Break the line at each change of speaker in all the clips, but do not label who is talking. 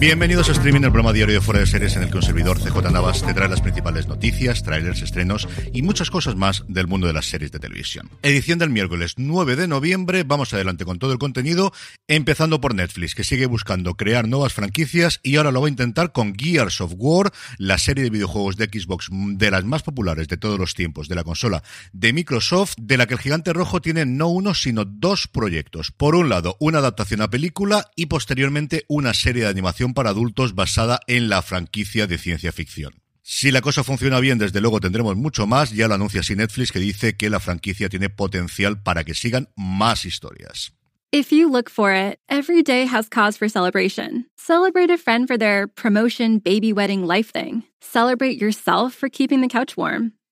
Bienvenidos a Streaming, el programa diario de Fuera de Series en el que un servidor CJ Navas te trae las principales noticias, trailers, estrenos y muchas cosas más del mundo de las series de televisión. Edición del miércoles 9 de noviembre, vamos adelante con todo el contenido, empezando por Netflix, que sigue buscando crear nuevas franquicias y ahora lo va a intentar con Gears of War, la serie de videojuegos de Xbox de las más populares de todos los tiempos de la consola de Microsoft, de la que el gigante rojo tiene no uno, sino dos proyectos. Por un lado, una adaptación a película y posteriormente una serie de animación para adultos basada en la franquicia de ciencia ficción. Si la cosa funciona bien, desde luego tendremos mucho más. Ya lo anuncia así Netflix que dice que la franquicia tiene potencial para que sigan más historias.
If you look for it, every day has cause for celebration. Celebrate a friend for their promotion, baby wedding, life thing. Celebrate yourself for keeping the couch warm.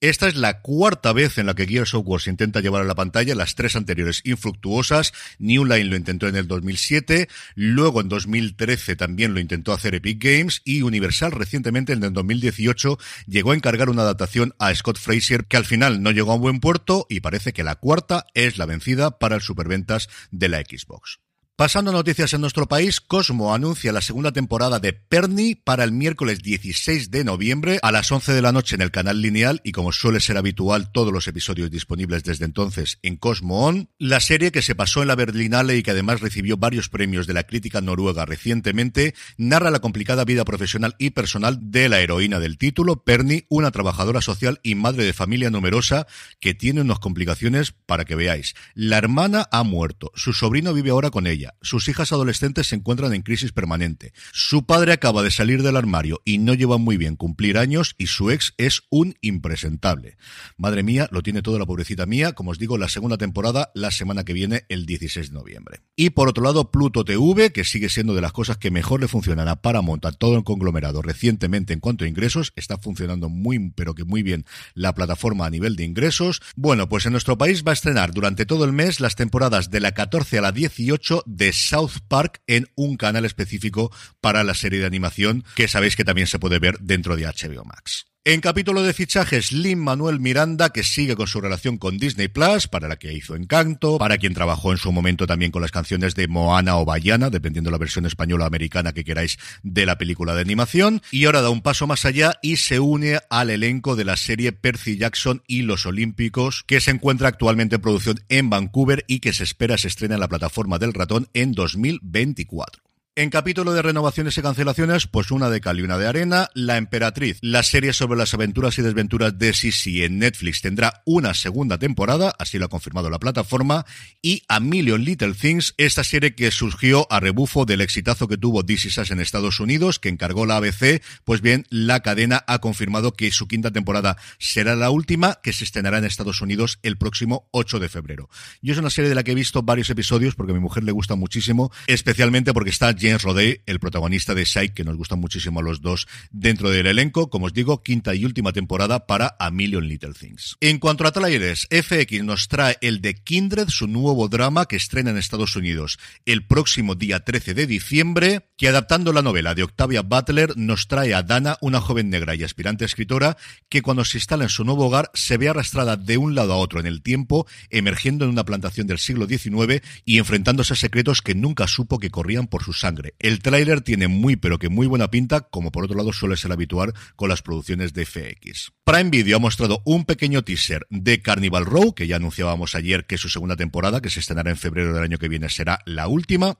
Esta es la cuarta vez en la que Gears of War intenta llevar a la pantalla, las tres anteriores infructuosas. New Line lo intentó en el 2007, luego en 2013 también lo intentó hacer Epic Games y Universal recientemente en el 2018 llegó a encargar una adaptación a Scott Fraser que al final no llegó a un buen puerto y parece que la cuarta es la vencida para el superventas de la Xbox. Pasando a noticias en nuestro país, Cosmo anuncia la segunda temporada de Perny para el miércoles 16 de noviembre a las 11 de la noche en el canal lineal y como suele ser habitual todos los episodios disponibles desde entonces en Cosmo On. La serie que se pasó en la Berlinale y que además recibió varios premios de la crítica noruega recientemente narra la complicada vida profesional y personal de la heroína del título, Perny, una trabajadora social y madre de familia numerosa que tiene unas complicaciones para que veáis. La hermana ha muerto, su sobrino vive ahora con ella sus hijas adolescentes se encuentran en crisis permanente. Su padre acaba de salir del armario y no lleva muy bien cumplir años y su ex es un impresentable. Madre mía, lo tiene toda la pobrecita mía, como os digo, la segunda temporada la semana que viene, el 16 de noviembre. Y por otro lado, Pluto TV, que sigue siendo de las cosas que mejor le funcionan a Paramount, a todo el conglomerado recientemente en cuanto a ingresos, está funcionando muy, pero que muy bien la plataforma a nivel de ingresos. Bueno, pues en nuestro país va a estrenar durante todo el mes las temporadas de la 14 a la 18 de South Park en un canal específico para la serie de animación que sabéis que también se puede ver dentro de HBO Max. En capítulo de fichajes, Lin Manuel Miranda, que sigue con su relación con Disney Plus, para la que hizo Encanto, para quien trabajó en su momento también con las canciones de Moana o Bayana, dependiendo la versión española o americana que queráis de la película de animación, y ahora da un paso más allá y se une al elenco de la serie Percy Jackson y los Olímpicos, que se encuentra actualmente en producción en Vancouver y que se espera se estrene en la plataforma del ratón en 2024. En capítulo de renovaciones y cancelaciones, pues una de cal y una de arena, La Emperatriz, la serie sobre las aventuras y desventuras de Sisi en Netflix tendrá una segunda temporada, así lo ha confirmado la plataforma, y A Million Little Things, esta serie que surgió a rebufo del exitazo que tuvo This Is Us en Estados Unidos, que encargó la ABC, pues bien, la cadena ha confirmado que su quinta temporada será la última, que se estrenará en Estados Unidos el próximo 8 de febrero. Yo es una serie de la que he visto varios episodios porque a mi mujer le gusta muchísimo, especialmente porque está James Rodé, el protagonista de Psych, que nos gustan muchísimo a los dos dentro del elenco. Como os digo, quinta y última temporada para A Million Little Things. En cuanto a trailers, FX nos trae el de Kindred, su nuevo drama que estrena en Estados Unidos el próximo día 13 de diciembre, que adaptando la novela de Octavia Butler nos trae a Dana, una joven negra y aspirante escritora, que cuando se instala en su nuevo hogar se ve arrastrada de un lado a otro en el tiempo, emergiendo en una plantación del siglo XIX y enfrentándose a secretos que nunca supo que corrían por su el tráiler tiene muy pero que muy buena pinta, como por otro lado suele ser habitual con las producciones de FX. Prime Video ha mostrado un pequeño teaser de Carnival Row, que ya anunciábamos ayer que su segunda temporada, que se estrenará en febrero del año que viene, será la última.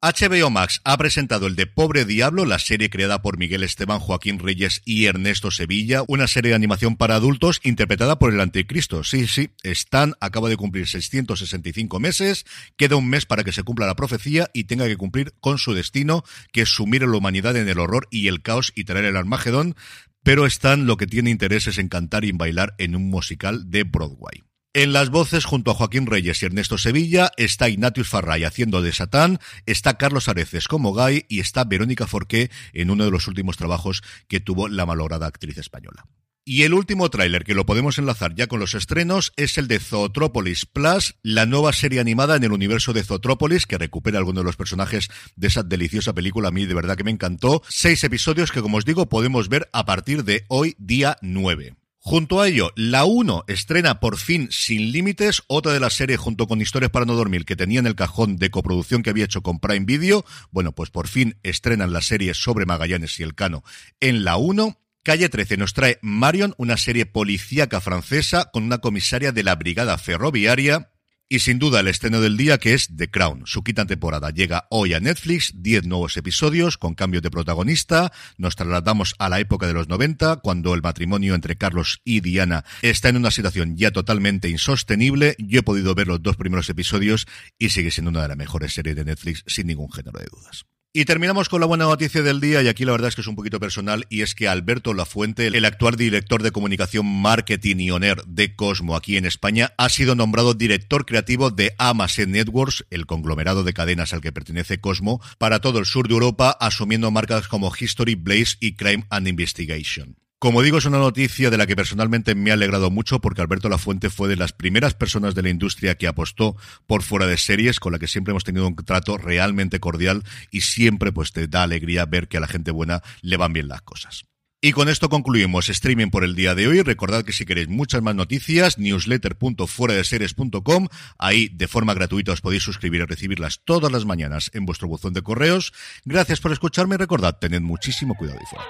HBO Max ha presentado el de Pobre Diablo, la serie creada por Miguel Esteban, Joaquín Reyes y Ernesto Sevilla, una serie de animación para adultos interpretada por el Anticristo. Sí, sí, Stan acaba de cumplir 665 meses, queda un mes para que se cumpla la profecía y tenga que cumplir con su destino, que es sumir a la humanidad en el horror y el caos y traer el Armagedón, pero Stan lo que tiene interés es en cantar y en bailar en un musical de Broadway. En las voces, junto a Joaquín Reyes y Ernesto Sevilla, está Ignatius Farray haciendo de Satán, está Carlos Areces como Guy y está Verónica Forqué en uno de los últimos trabajos que tuvo la malograda actriz española. Y el último tráiler que lo podemos enlazar ya con los estrenos es el de Zootropolis Plus, la nueva serie animada en el universo de Zootropolis que recupera algunos de los personajes de esa deliciosa película. A mí de verdad que me encantó. Seis episodios que, como os digo, podemos ver a partir de hoy, día 9. Junto a ello, la 1 estrena por fin Sin Límites, otra de las series junto con Historias para no dormir que tenía en el cajón de coproducción que había hecho con Prime Video. Bueno, pues por fin estrenan la serie sobre Magallanes y el Cano en la 1. Calle 13 nos trae Marion, una serie policíaca francesa con una comisaria de la Brigada Ferroviaria. Y sin duda el estreno del día que es The Crown. Su quinta temporada llega hoy a Netflix, 10 nuevos episodios con cambios de protagonista. Nos trasladamos a la época de los 90, cuando el matrimonio entre Carlos y Diana está en una situación ya totalmente insostenible. Yo he podido ver los dos primeros episodios y sigue siendo una de las mejores series de Netflix sin ningún género de dudas. Y terminamos con la buena noticia del día, y aquí la verdad es que es un poquito personal, y es que Alberto Lafuente, el actual director de comunicación, marketing y owner de Cosmo aquí en España, ha sido nombrado director creativo de Amazon Networks, el conglomerado de cadenas al que pertenece Cosmo, para todo el sur de Europa, asumiendo marcas como History, Blaze y Crime and Investigation. Como digo, es una noticia de la que personalmente me ha alegrado mucho porque Alberto Lafuente fue de las primeras personas de la industria que apostó por fuera de series, con la que siempre hemos tenido un trato realmente cordial y siempre pues te da alegría ver que a la gente buena le van bien las cosas. Y con esto concluimos streaming por el día de hoy. Recordad que si queréis muchas más noticias, newsletter.fueradeseries.com. Ahí de forma gratuita os podéis suscribir y recibirlas todas las mañanas en vuestro buzón de correos. Gracias por escucharme y recordad, tened muchísimo cuidado y fuera.